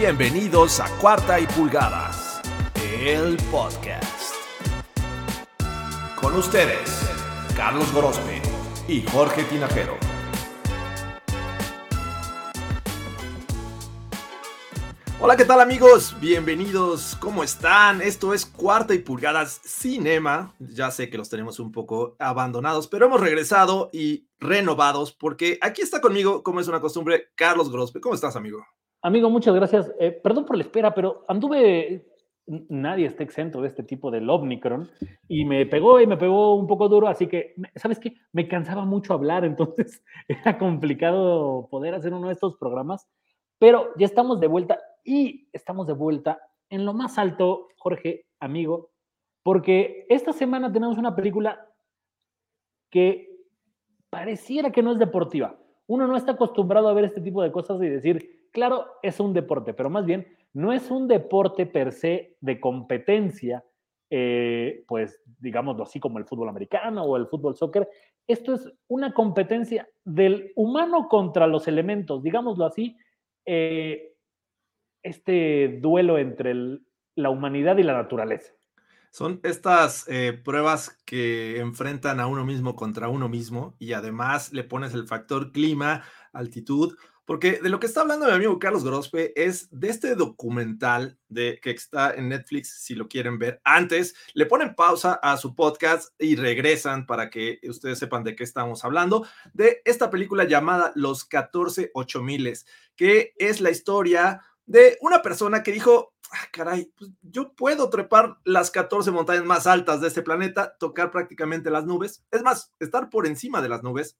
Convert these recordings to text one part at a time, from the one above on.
bienvenidos a Cuarta y Pulgadas, el podcast. Con ustedes, Carlos Gorospe y Jorge Tinajero. Hola, ¿qué tal amigos? Bienvenidos, ¿cómo están? Esto es Cuarta y Pulgadas Cinema. Ya sé que los tenemos un poco abandonados, pero hemos regresado y renovados porque aquí está conmigo, como es una costumbre, Carlos Grospe. ¿Cómo estás, amigo? Amigo, muchas gracias. Eh, perdón por la espera, pero anduve, nadie está exento de este tipo del Omicron y me pegó y me pegó un poco duro, así que, ¿sabes qué? Me cansaba mucho hablar, entonces era complicado poder hacer uno de estos programas, pero ya estamos de vuelta y estamos de vuelta en lo más alto, Jorge, amigo, porque esta semana tenemos una película que pareciera que no es deportiva. Uno no está acostumbrado a ver este tipo de cosas y decir, claro, es un deporte, pero más bien no es un deporte per se de competencia, eh, pues digámoslo así como el fútbol americano o el fútbol soccer. Esto es una competencia del humano contra los elementos, digámoslo así, eh, este duelo entre la humanidad y la naturaleza. Son estas eh, pruebas que enfrentan a uno mismo contra uno mismo y además le pones el factor clima, altitud, porque de lo que está hablando mi amigo Carlos Grospe es de este documental de, que está en Netflix, si lo quieren ver. Antes, le ponen pausa a su podcast y regresan para que ustedes sepan de qué estamos hablando, de esta película llamada Los 14 8000, que es la historia de una persona que dijo, ah, caray, pues yo puedo trepar las 14 montañas más altas de este planeta, tocar prácticamente las nubes, es más, estar por encima de las nubes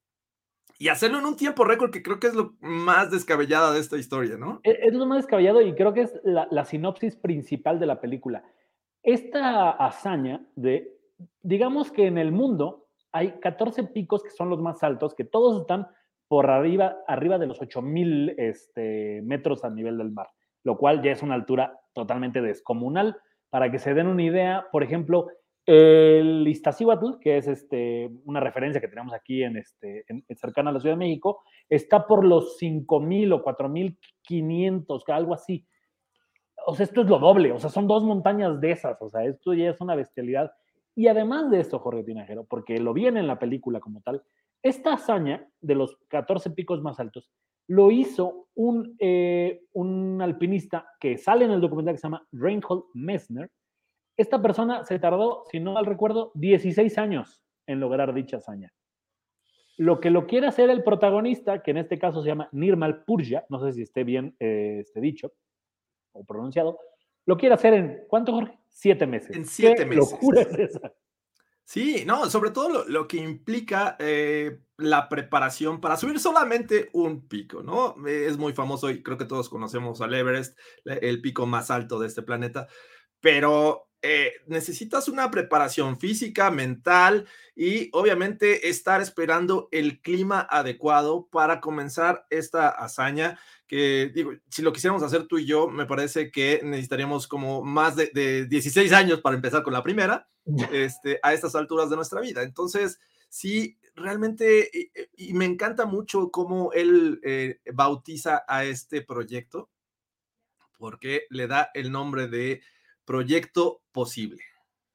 y hacerlo en un tiempo récord que creo que es lo más descabellada de esta historia, ¿no? E-, es lo más descabellado y creo que es la, sinopsis principal de la película. Esta hazaña de, digamos que en el mundo hay 14 picos que son los más altos, que todos están por arriba, arriba de los 8000 este, metros a nivel del mar lo cual ya es una altura totalmente descomunal. Para que se den una idea, por ejemplo, el Iztaccíhuatl, que es este, una referencia que tenemos aquí en este, en, cercana a la Ciudad de México, está por los 5.000 o 4.500, algo así. O sea, esto es lo doble, o sea, son dos montañas de esas, o sea, esto ya es una bestialidad. Y además de esto, Jorge Tinajero, porque lo viene en la película como tal, esta hazaña de los 14 picos más altos lo hizo un, eh, un alpinista que sale en el documental que se llama Reinhold Messner. Esta persona se tardó, si no mal recuerdo, 16 años en lograr dicha hazaña. Lo que lo quiere hacer el protagonista, que en este caso se llama Nirmal Purja, no sé si esté bien eh, este dicho o pronunciado, lo quiere hacer en, ¿cuánto, Jorge? Siete meses. En siete meses. locura es esa? Sí, no, sobre todo lo, que implica eh, la preparación para subir solamente un pico, ¿no? Es muy famoso y creo que todos conocemos al Everest, el pico más alto de este planeta, pero eh, necesitas una preparación física, mental y obviamente estar esperando el clima adecuado para comenzar esta hazaña que digo, si lo quisiéramos hacer tú y yo, me parece que necesitaríamos como más de, de 16 años para empezar con la primera, este, a estas alturas de nuestra vida. Entonces, sí, realmente, y, me encanta mucho cómo él eh, bautiza a este proyecto, porque le da el nombre de proyecto posible.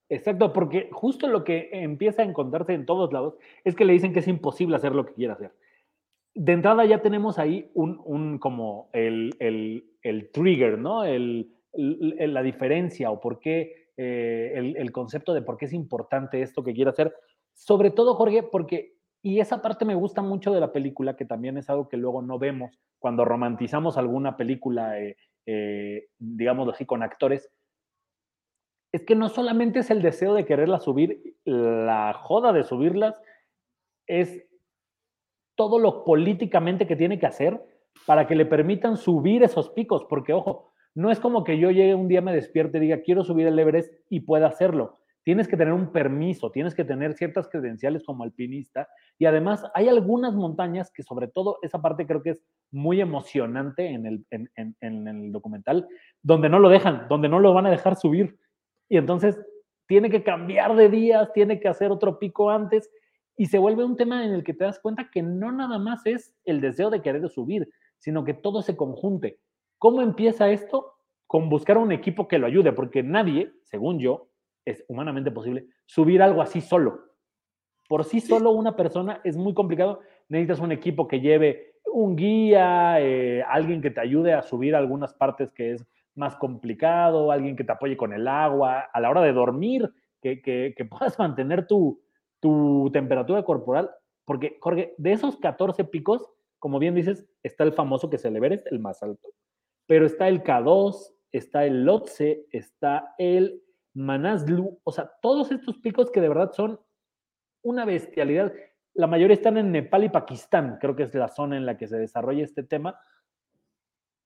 Exacto, porque justo lo que empieza a encontrarse en todos lados es que le dicen que es imposible hacer lo que quiere hacer. De entrada ya tenemos ahí un, un como el, el, el, trigger, ¿no? El, la diferencia o por qué, eh, el, concepto de por qué es importante esto que quiere hacer. Sobre todo, Jorge, porque, y esa parte me gusta mucho de la película, que también es algo que luego no vemos cuando romantizamos alguna película, eh, eh, digamos así, con actores, es que no solamente es el deseo de quererla subir, la joda de subirlas es todo lo políticamente que tiene que hacer para que le permitan subir esos picos, porque ojo, no es como que yo llegue un día, me despierte y diga, quiero subir el Everest y pueda hacerlo. Tienes que tener un permiso, tienes que tener ciertas credenciales como alpinista y además hay algunas montañas que sobre todo esa parte creo que es muy emocionante en el, en el documental, donde no lo dejan, donde no lo van a dejar subir y entonces tiene que cambiar de días, tiene que hacer otro pico antes y se vuelve un tema en el que te das cuenta que no nada más es el deseo de querer subir, sino que todo se conjunte. ¿Cómo empieza esto? Con buscar un equipo que lo ayude, porque nadie, según yo, es humanamente posible subir algo así solo. Por sí solo una persona es muy complicado. Necesitas un equipo que lleve un guía, eh, alguien que te ayude a subir algunas partes que es más complicado, alguien que te apoye con el agua, a la hora de dormir, que, que, puedas mantener tu, tu temperatura corporal. Porque, Jorge, de esos 14 picos, como bien dices, está el famoso que el Everest, el más alto. Pero está el K2, está el Lhotse, está el Manaslu, o sea, todos estos picos que de verdad son una bestialidad. La mayoría están en Nepal y Pakistán, creo que es la zona en la que se desarrolla este tema.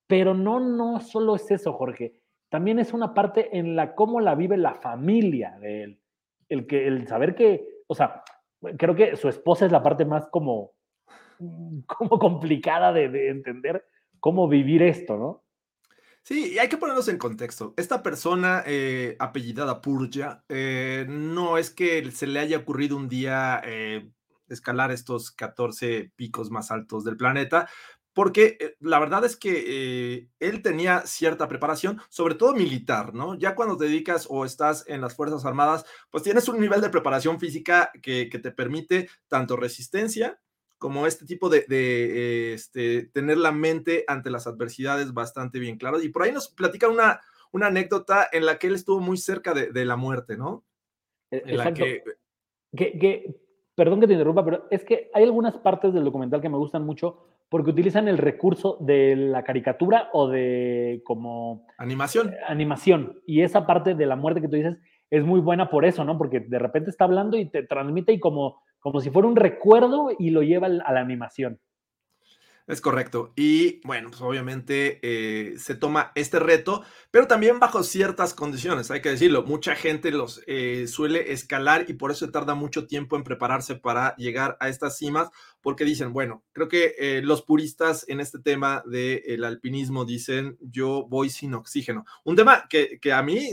Pero no, no solo es eso, Jorge. También es una parte en la cómo la vive la familia de él. El, que, el saber que, o sea, creo que su esposa es la parte más como, como complicada de, de entender cómo vivir esto, ¿no? Sí, y hay que ponernos en contexto. Esta persona eh, apellidada Purja, eh, no es que se le haya ocurrido un día eh, escalar estos 14 picos más altos del planeta, porque la verdad es que él tenía cierta preparación, sobre todo militar, ¿no? Ya cuando te dedicas o estás en las Fuerzas Armadas, pues tienes un nivel de preparación física que, que te permite tanto resistencia como este tipo de, este, tener la mente ante las adversidades bastante bien claro. Y por ahí nos platica una, una anécdota en la que él estuvo muy cerca de, la muerte, ¿no? E, exacto. que... perdón que te interrumpa, pero es que hay algunas partes del documental que me gustan mucho porque utilizan el recurso de la caricatura o de como... Animación. Eh, animación. Y esa parte de la muerte que tú dices es muy buena por eso, ¿no? Porque de repente está hablando y te transmite y como como si fuera un recuerdo y lo lleva a la animación. Es correcto. Y bueno, pues obviamente eh, se toma este reto, pero también bajo ciertas condiciones, hay que decirlo. Mucha gente los eh, suele escalar y por eso tarda mucho tiempo en prepararse para llegar a estas cimas, porque dicen, bueno, creo que eh, los puristas en este tema del alpinismo dicen, yo voy sin oxígeno. Un tema que, que a mí,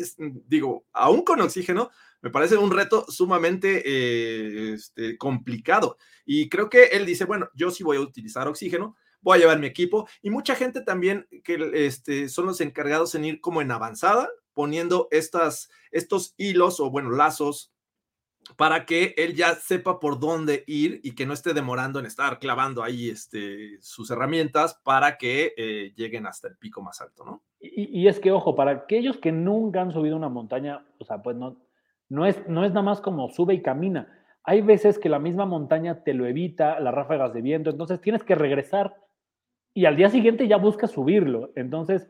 digo, aún con oxígeno, me parece un reto sumamente este, complicado. Y creo que él dice, bueno, yo sí voy a utilizar oxígeno, voy a llevar mi equipo y mucha gente también que este, son los encargados en ir como en avanzada, poniendo estas, estos hilos o bueno, lazos para que él ya sepa por dónde ir y que no esté demorando en estar clavando ahí este, sus herramientas para que eh, lleguen hasta el pico más alto, ¿no? Y, es que, ojo, para aquellos que nunca han subido una montaña, o sea, pues no, no es, no es nada más como sube y camina. Hay veces que la misma montaña te lo evita, las ráfagas de viento, entonces tienes que regresar y al día siguiente ya buscas subirlo. Entonces,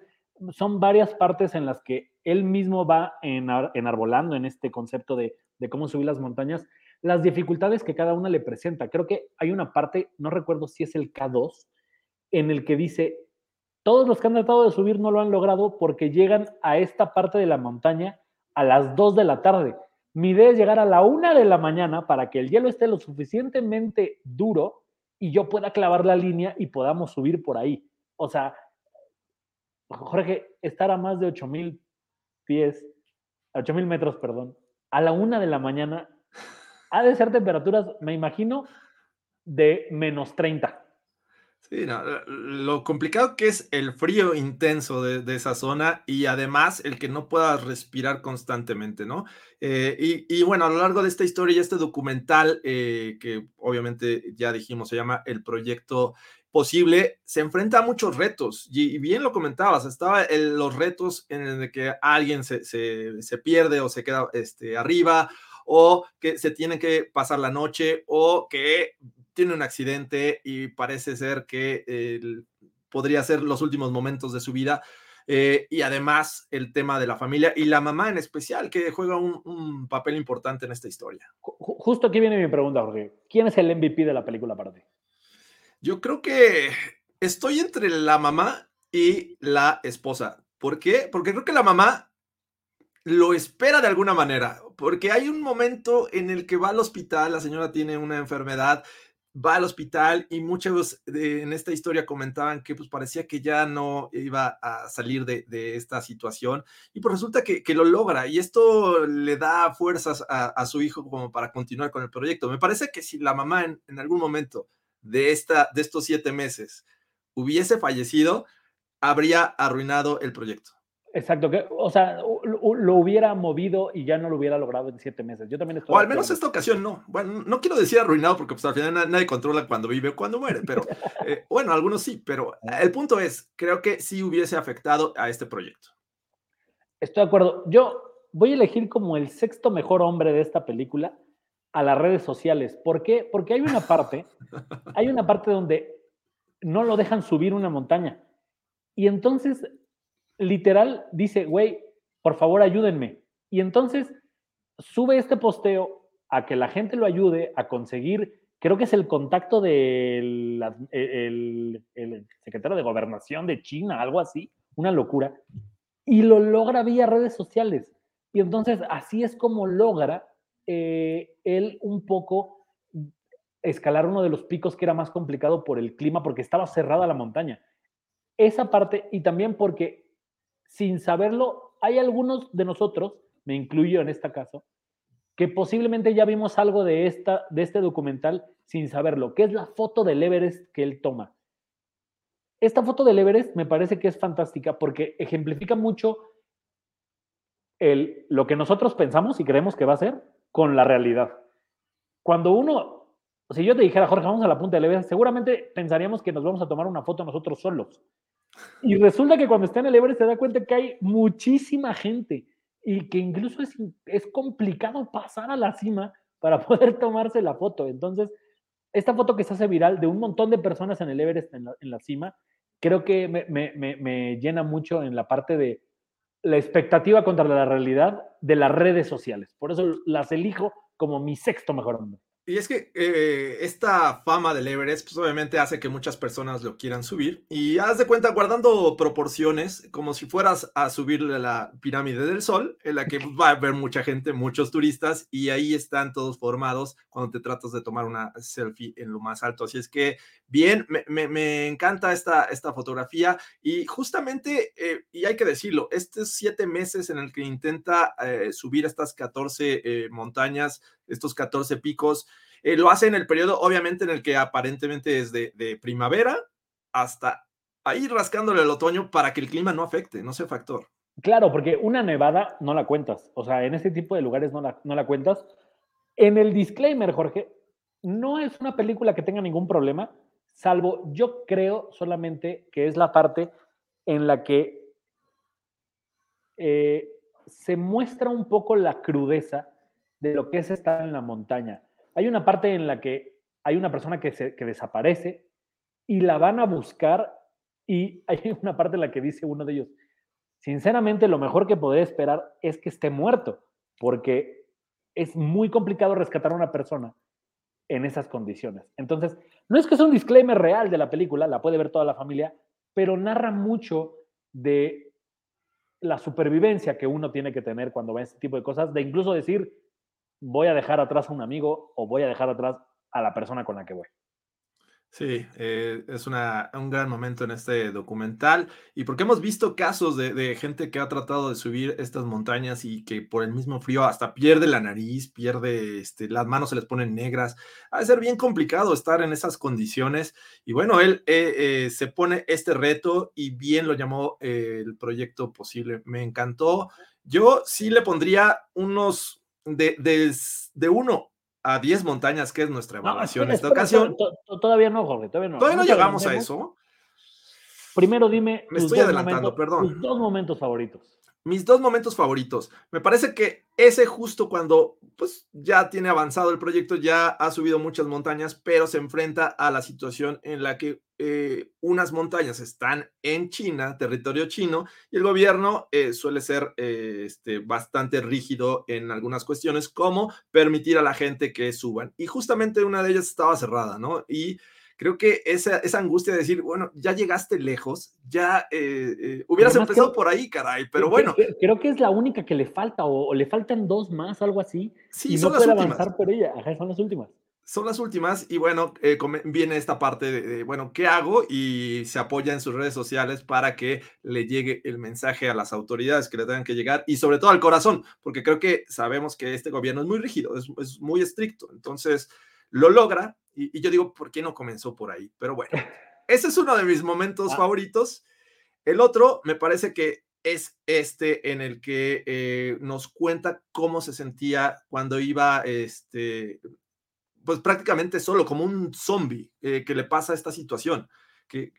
son varias partes en las que él mismo va enarbolando en este concepto de, de cómo subir las montañas, las dificultades que cada una le presenta. Creo que hay una parte, no recuerdo si es el K2, en el que dice, todos los que han tratado de subir no lo han logrado porque llegan a esta parte de la montaña a las 2 de la tarde. Mi idea es llegar a la 1 de la mañana para que el hielo esté lo suficientemente duro y yo pueda clavar la línea y podamos subir por ahí. O sea, Jorge, estar a más de 8000 pies, 8000 metros, perdón, a la 1 de la mañana, ha de ser temperaturas, me imagino, de menos 30. Sí, lo complicado que es el frío intenso de, esa zona y además el que no puedas respirar constantemente, ¿no? Eh, y, bueno, a lo largo de esta historia y este documental, eh, que obviamente ya dijimos, se llama El Proyecto Posible, se enfrenta a muchos retos y, bien lo comentabas, estaba los retos en el que alguien se, se, pierde o se queda este, arriba o que se tiene que pasar la noche o que tiene un accidente y parece ser que podría ser los últimos momentos de su vida. Eh, y además el tema de la familia y la mamá en especial, que juega un, papel importante en esta historia. Justo aquí viene mi pregunta, Jorge. ¿Quién es el MVP de la película para ti? Yo creo que estoy entre la mamá y la esposa. ¿Por qué? Porque creo que la mamá lo espera de alguna manera, porque hay un momento en el que va al hospital, la señora tiene una enfermedad va al hospital y muchos en esta historia comentaban que pues parecía que ya no iba a salir de, esta situación y pues resulta que, lo logra y esto le da fuerzas a, su hijo como para continuar con el proyecto. Me parece que si la mamá en, algún momento de, esta, de estos siete meses hubiese fallecido, habría arruinado el proyecto. Exacto, que, o sea, lo, hubiera movido y ya no lo hubiera logrado en siete meses. Yo también estoy. O al menos esta ocasión no. Bueno, no quiero decir arruinado porque pues, al final nadie controla cuando vive o cuando muere, pero eh, bueno, algunos sí, pero el punto es, creo que sí hubiese afectado a este proyecto. Estoy de acuerdo. Yo voy a elegir como el sexto mejor hombre de esta película a las redes sociales. ¿Por qué? Porque hay una parte, hay una parte donde no lo dejan subir una montaña. Y entonces literal dice, güey, por favor ayúdenme. Y entonces sube este posteo a que la gente lo ayude a conseguir, creo que es el contacto del el, secretario de gobernación de China, algo así, una locura, y lo logra vía redes sociales. Y entonces así es como logra eh, él un poco escalar uno de los picos que era más complicado por el clima, porque estaba cerrada la montaña. Esa parte, y también porque sin saberlo, hay algunos de nosotros, me incluyo en este caso, que posiblemente ya vimos algo de, esta, de este documental sin saberlo, que es la foto del Everest que él toma. Esta foto del Everest me parece que es fantástica porque ejemplifica mucho el, lo que nosotros pensamos y creemos que va a ser con la realidad. Cuando uno, si yo te dijera, Jorge, vamos a la punta del Everest, seguramente pensaríamos que nos vamos a tomar una foto nosotros solos. Y resulta que cuando está en el Everest se da cuenta que hay muchísima gente y que incluso es, es complicado pasar a la cima para poder tomarse la foto. Entonces, esta foto que se hace viral de un montón de personas en el Everest en la, en la cima, creo que me, me, me, llena mucho en la parte de la expectativa contra la realidad de las redes sociales. Por eso las elijo como mi sexto mejor hombre. Y es que eh, esta fama del Everest, pues obviamente hace que muchas personas lo quieran subir. Y haz de cuenta, guardando proporciones, como si fueras a subir la pirámide del Sol, en la que va a haber mucha gente, muchos turistas, y ahí están todos formados cuando te tratas de tomar una selfie en lo más alto. Así es que, bien, me, encanta esta, esta fotografía. Y justamente, eh, y hay que decirlo, estos siete meses en el que intenta eh, subir estas 14 montañas, estos 14 picos. Eh, lo hace en el periodo, obviamente, en el que aparentemente es de, primavera hasta ahí rascándole el otoño para que el clima no afecte, no sea factor. Claro, porque una nevada no la cuentas. O sea, en ese tipo de lugares no la, no la cuentas. En el disclaimer, Jorge, no es una película que tenga ningún problema, salvo yo creo solamente que es la parte en la que eh, se muestra un poco la crudeza de lo que es estar en la montaña. Hay una parte en la que hay una persona que, se, que desaparece y la van a buscar y hay una parte en la que dice uno de ellos, sinceramente lo mejor que podría esperar es que esté muerto, porque es muy complicado rescatar a una persona en esas condiciones. Entonces, no es que sea un disclaimer real de la película, la puede ver toda la familia, pero narra mucho de la supervivencia que uno tiene que tener cuando ve este tipo de cosas, de incluso decir, voy a dejar atrás a un amigo o voy a dejar atrás a la persona con la que voy. Sí, eh, es una, un gran momento en este documental y porque hemos visto casos de, gente que ha tratado de subir estas montañas y que por el mismo frío hasta pierde la nariz, pierde, este, las manos se les ponen negras. Ha de ser bien complicado estar en esas condiciones y bueno, él eh, eh, se pone este reto y bien lo llamó el proyecto posible. Me encantó. Yo sí le pondría unos de, de, uno a 10 montañas, que es nuestra evaluación en esta ocasión. Todavía no, Jorge, todavía no. Todavía no, llegamos a eso. Primero dime. Me estoy adelantando, perdón. Tus dos momentos favoritos mis dos momentos favoritos. Me parece que ese justo cuando pues ya tiene avanzado el proyecto, ya ha subido muchas montañas, pero se enfrenta a la situación en la que eh, unas montañas están en China, territorio chino, y el gobierno eh, suele ser eh, este, bastante rígido en algunas cuestiones, como permitir a la gente que suban. Y justamente una de ellas estaba cerrada, ¿no? Y creo que esa, esa angustia de decir, bueno, ya llegaste lejos, ya eh, eh, hubieras empezado por ahí, caray, pero bueno. Creo, que es la única que le falta, o, le faltan dos más, algo así. Sí, son las últimas. avanzar por ella. Ajá, son las últimas. Son las últimas y bueno, eh, viene esta parte de, bueno, ¿qué hago? Y se apoya en sus redes sociales para que le llegue el mensaje a las autoridades que le tengan que llegar y sobre todo al corazón, porque creo que sabemos que este gobierno es muy rígido, es, es muy estricto. Entonces, lo logra y, yo digo, ¿por qué no comenzó por ahí? Pero bueno, ese es uno de mis momentos ah. favoritos. El otro me parece que es este en el que eh, nos cuenta cómo se sentía cuando iba, este, pues prácticamente solo, como un zombie eh, que le pasa esta situación, que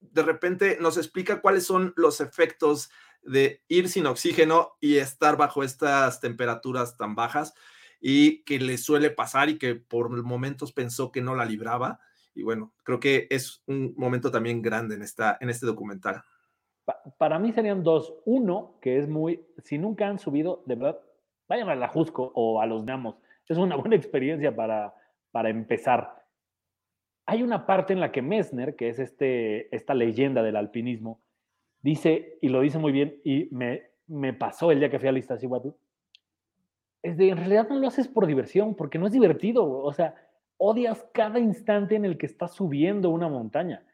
de repente nos explica cuáles son los efectos de ir sin oxígeno y estar bajo estas temperaturas tan bajas y que le suele pasar y que por momentos pensó que no la libraba. Y bueno, creo que es un momento también grande en, esta, en este documental. Para mí serían dos. Uno, que es muy, si nunca han subido, de verdad, vayan a la Jusco o a los Namos. Es una buena experiencia para, para empezar. Hay una parte en la que Messner, que es este, esta leyenda del alpinismo, dice, y lo dice muy bien, y me, me pasó el día que fui a Iztaccíhuatl, es de, en realidad no lo haces por diversión, porque no es divertido, o sea, odias cada instante en el que estás subiendo una montaña.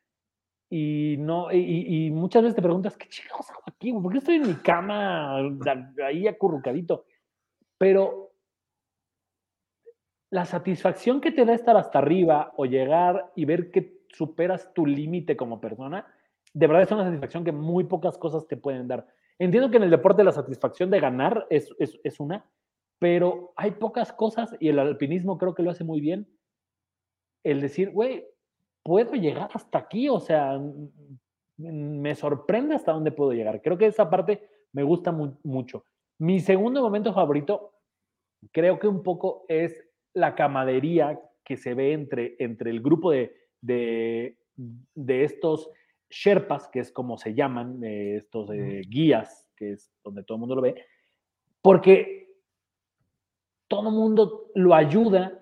Y, no, y, muchas veces te preguntas, ¿qué chingados hago aquí? ¿Por qué estoy en mi cama ahí acurrucadito? Pero la satisfacción que te da estar hasta arriba o llegar y ver que superas tu límite como persona, de verdad es una satisfacción que muy pocas cosas te pueden dar. Entiendo que en el deporte la satisfacción de ganar es, es, es una, pero hay pocas cosas y el alpinismo creo que lo hace muy bien. El decir, güey, puedo llegar hasta aquí, o sea, me sorprende hasta dónde puedo llegar. Creo que esa parte me gusta mucho. Mi segundo momento favorito, creo que un poco es la camadería que se ve entre, entre el grupo de, de, de estos Sherpas, que es como se llaman, estos eh, guías, que es donde todo el mundo lo ve, porque todo mundo lo ayuda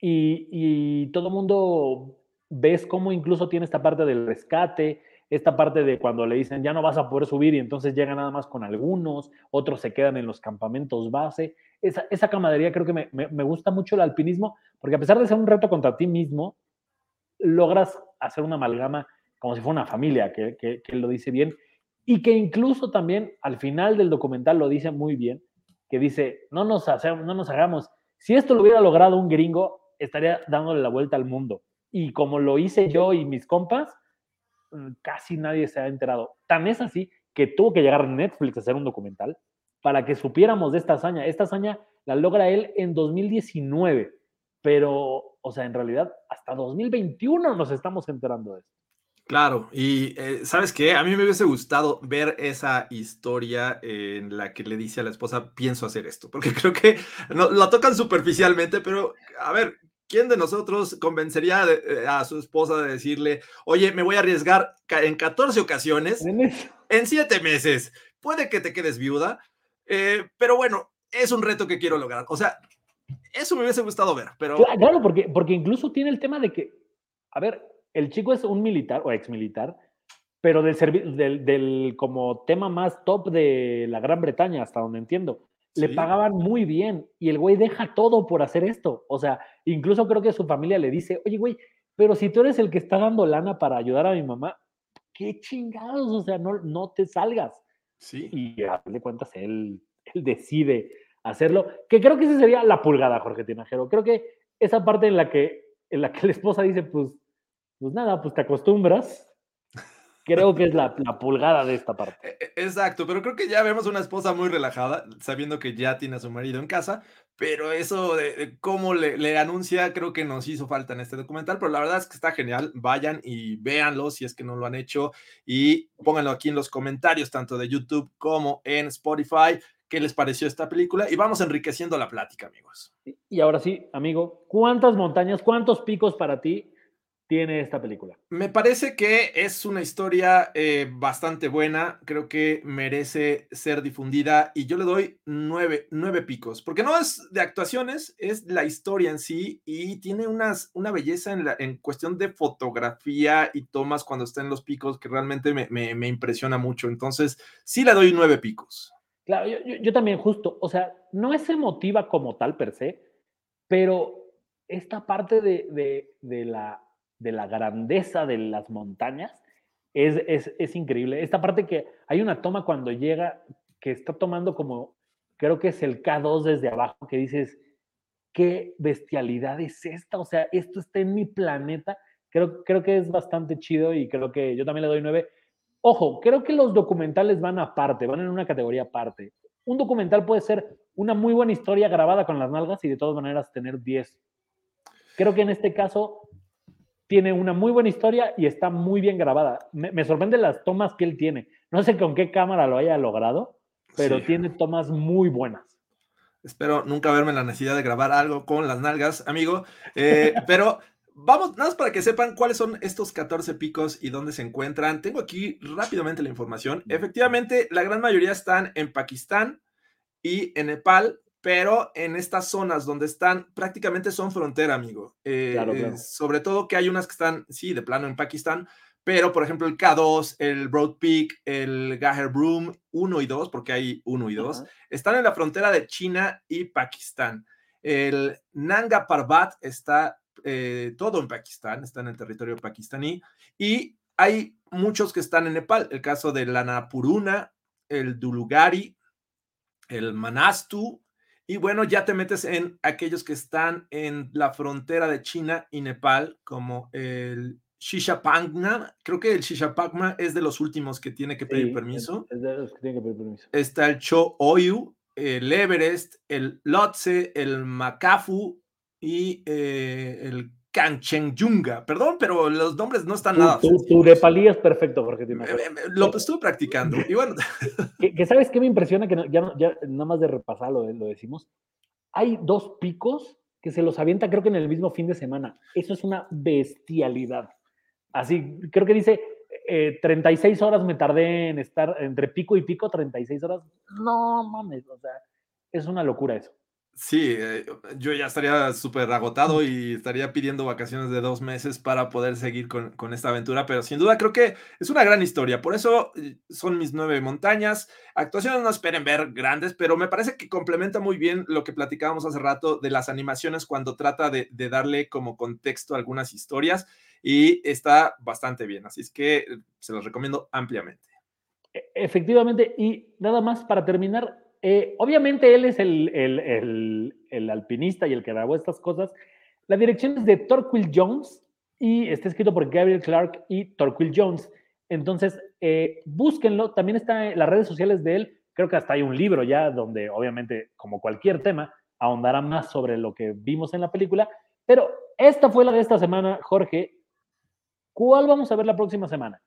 y, todo mundo ves cómo incluso tiene esta parte del rescate, esta parte de cuando le dicen ya no vas a poder subir y entonces llega nada más con algunos, otros se quedan en los campamentos base. Esa, esa camadería creo que me, gusta mucho el alpinismo, porque a pesar de ser un reto contra ti mismo, logras hacer una amalgama como si fuera una familia, que, lo dice bien, y que incluso también al final del documental lo dice muy bien, que dice, no nos, hacemos, no nos hagamos, si esto lo hubiera logrado un gringo, estaría dándole la vuelta al mundo. Y como lo hice yo y mis compas, mm, casi nadie se ha enterado. Tan es así que tuvo que llegar Netflix a hacer un documental para que supiéramos de esta hazaña. Esta hazaña la logra él en 2019, pero, o sea, en realidad hasta 2021 nos estamos enterando de esto. Claro, y eh, sabes qué, a mí me hubiese gustado ver esa historia en la que le dice a la esposa, pienso hacer esto, porque creo que no, la tocan superficialmente, pero a ver, ¿quién de nosotros convencería de, a su esposa de decirle, oye, me voy a arriesgar en 14 ocasiones, en 7 meses, puede que te quedes viuda, eh, pero bueno, es un reto que quiero lograr. O sea, eso me hubiese gustado ver, pero... Claro, porque, porque incluso tiene el tema de que, a ver, el chico es un militar o ex militar, pero del, del, del, como tema más top de la Gran Bretaña, hasta donde entiendo. Le pagaban muy bien y el güey deja todo por hacer esto. O sea, incluso creo que su familia le dice, oye, güey, pero si tú eres el que está dando lana para ayudar a mi mamá, qué chingados, o sea, no, no te salgas. Sí. Y a fin de cuentas, él, él decide hacerlo, que creo que esa sería la pulgada, Jorge Tinajero. Creo que esa parte en la que, en la que la esposa dice, pues, pues nada, pues te acostumbras. Creo que es la, la, pulgada de esta parte. E, e, exacto, pero creo que ya vemos una esposa muy relajada, sabiendo que ya tiene a su marido en casa, pero eso de, de cómo le, le, anuncia creo que nos hizo falta en este documental, pero la verdad es que está genial, vayan y véanlo si es que no lo han hecho y pónganlo aquí en los comentarios, tanto de YouTube como en Spotify, qué les pareció esta película y vamos enriqueciendo la plática, amigos. Y ahora sí, amigo, ¿cuántas montañas, cuántos picos para ti tiene esta película? Me parece que es una historia eh, bastante buena, creo que merece ser difundida y yo le doy nueve, nueve picos, porque no es de actuaciones, es la historia en sí y tiene unas, una belleza en, la, en cuestión de fotografía y tomas cuando está en los picos que realmente me, me, me impresiona mucho, entonces sí le doy nueve picos. Claro, yo, yo, yo también justo, o sea, no es emotiva como tal per se, pero esta parte de, de, de la de la grandeza de las montañas es, es, es, increíble. Esta parte que hay una toma cuando llega que está tomando como, creo que es el K2 desde abajo, que dices, qué bestialidad es esta, o sea, esto está en mi planeta. Creo, creo que es bastante chido y creo que yo también le doy nueve. Ojo, creo que los documentales van aparte, van en una categoría aparte. Un documental puede ser una muy buena historia grabada con las nalgas y de todas maneras tener 10. Creo que en este caso tiene una muy buena historia y está muy bien grabada. Me, me sorprende las tomas que él tiene. No sé con qué cámara lo haya logrado, pero Sí. tiene tomas muy buenas. Espero nunca verme en la necesidad de grabar algo con las nalgas, amigo. Eh, pero vamos, nada más para que sepan cuáles son estos 14 picos y dónde se encuentran. Tengo aquí rápidamente la información. Efectivamente, la gran mayoría están en Pakistán y en Nepal, pero en estas zonas donde están prácticamente son frontera, amigo. Eh, Claro, eh, claro. sobre todo que hay unas que están, sí, de plano en Pakistán, pero por ejemplo el K2, el Broad Peak, el Gaher Broom 1 y 2, porque hay 1 y 2, Ajá. están en la frontera de China y Pakistán. El Nanga Parbat está eh, todo en Pakistán, está en el territorio pakistaní, y hay muchos que están en Nepal. El caso de la Napuruna, el Dulugari, el Manastu, y bueno, ya te metes en aquellos que están en la frontera de China y Nepal, como el Shishapangma. Creo que el Shishapangma es de los últimos que tiene que pedir Sí, permiso Es, de los que tienen que pedir permiso. está el Cho Oyu, el Everest, el Lhotse, el Makafu y eh, el Kanchenjunga. Perdón, pero los nombres no están nada. Tu, tu sencillos. nepalí es perfecto, Jorge Eh, Tinajero. eh, eh, Lo estuve practicando. Y bueno, que, que sabes qué me impresiona que no- ya, no- ya nada más de repasarlo lo decimos. Hay dos picos que se los avienta creo que en el mismo fin de semana. Eso es una bestialidad. Así, creo que dice eh, 36 horas me tardé en estar entre pico y pico, 36 horas. No mames, o sea, es una locura eso. Sí, eh, yo ya estaría súper agotado y estaría pidiendo vacaciones de dos meses para poder seguir con, con esta aventura, pero sin duda creo que es una gran historia. Por eso eh, son mis nueve montañas. Actuaciones no esperen ver grandes, pero me parece que complementa muy bien lo que platicábamos hace rato de las animaciones cuando trata de, de darle como contexto a algunas historias y está bastante bien. Así es que eh, se los recomiendo ampliamente. E- Efectivamente, y nada más para terminar, eh, obviamente él es el, alpinista y el que grabó estas cosas. La dirección es de Torquil Jones y está escrito por Gabriel Clark y Torquil Jones. Entonces, eh, búsquenlo. También está en las redes sociales de él. Creo que hasta hay un libro ya donde, obviamente, como cualquier tema, ahondará más sobre lo que vimos en la película. Pero esta fue la de esta semana, Jorge. ¿Cuál vamos a ver la próxima semana?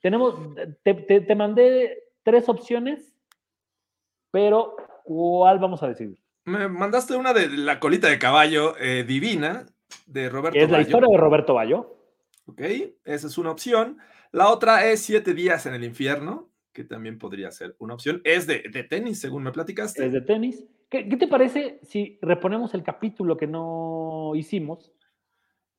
Tenemos, te, te- te mandé tres opciones, pero ¿cuál vamos a decidir? Me mandaste una de la colita de caballo eh, divina de Roberto Es la historia de Roberto Bayo. Ok, esa es una opción. La otra es Siete días en el infierno, que también podría ser una opción. Es de, de tenis, según me platicaste. es de tenis. ¿Qué, qué te parece si reponemos el capítulo que no hicimos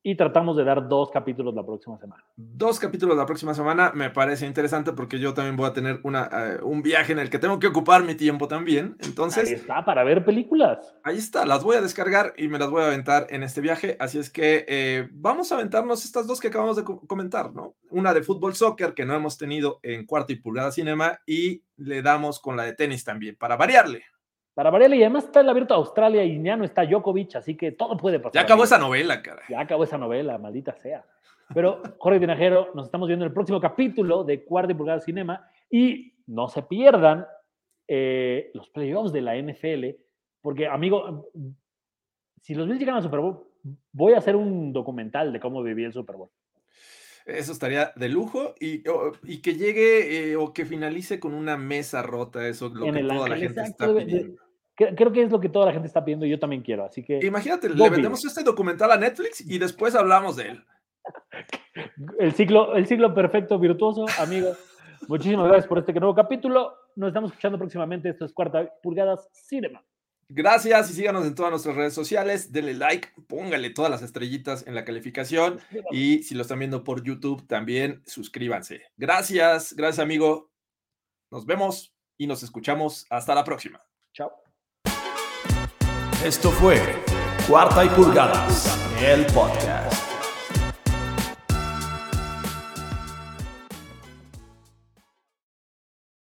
y tratamos de dar dos capítulos la próxima semana? Dos capítulos la próxima semana me parece interesante porque yo también voy a tener una, eh, un viaje en el que tengo que ocupar mi tiempo también. Ahí Entonces, está, para ver películas. ahí está, las voy a descargar y me las voy a aventar en este viaje. Así es que eh, vamos a aventarnos estas dos que acabamos de co- comentar, ¿no? Una de fútbol soccer que no hemos tenido en cuarto y pulgada cinema y le damos con la de tenis también, para variarle. Para variarle, y además está el abierto a Australia y ya no está Djokovic, así que todo puede pasar. Ya acabó esa novela, cara. Ya acabó esa novela, maldita sea. Pero, Jorge Tinajero, nos estamos viendo en el próximo capítulo de Cuarta y Pulgada Cinema y no se pierdan eh, los playoffs de la NFL, porque, amigo, si los Bills llegan al Super Bowl, voy a hacer un documental de cómo viví el Super Bowl. Eso estaría de lujo y, o- y que llegue eh, o que finalice con una mesa rota, eso es lo En que toda la gente exacto, está pidiendo. Cre- Creo que es lo que toda la gente está pidiendo y yo también quiero, así que Imagínate, le vendemos este documental a Netflix y después hablamos de él. el ciclo, el ciclo perfecto, virtuoso, amigo. Muchísimas gracias por este nuevo capítulo. Nos estamos escuchando próximamente. Esto es Cuarta Pulgadas Cinema. Gracias y síganos en todas nuestras redes sociales. Denle like, póngale todas las estrellitas en la calificación y si lo están viendo por YouTube también suscríbanse. Gracias, gracias amigo. Nos vemos y nos escuchamos. Hasta la próxima. Chao. Esto fue Cuarta y Pulgadas, el podcast.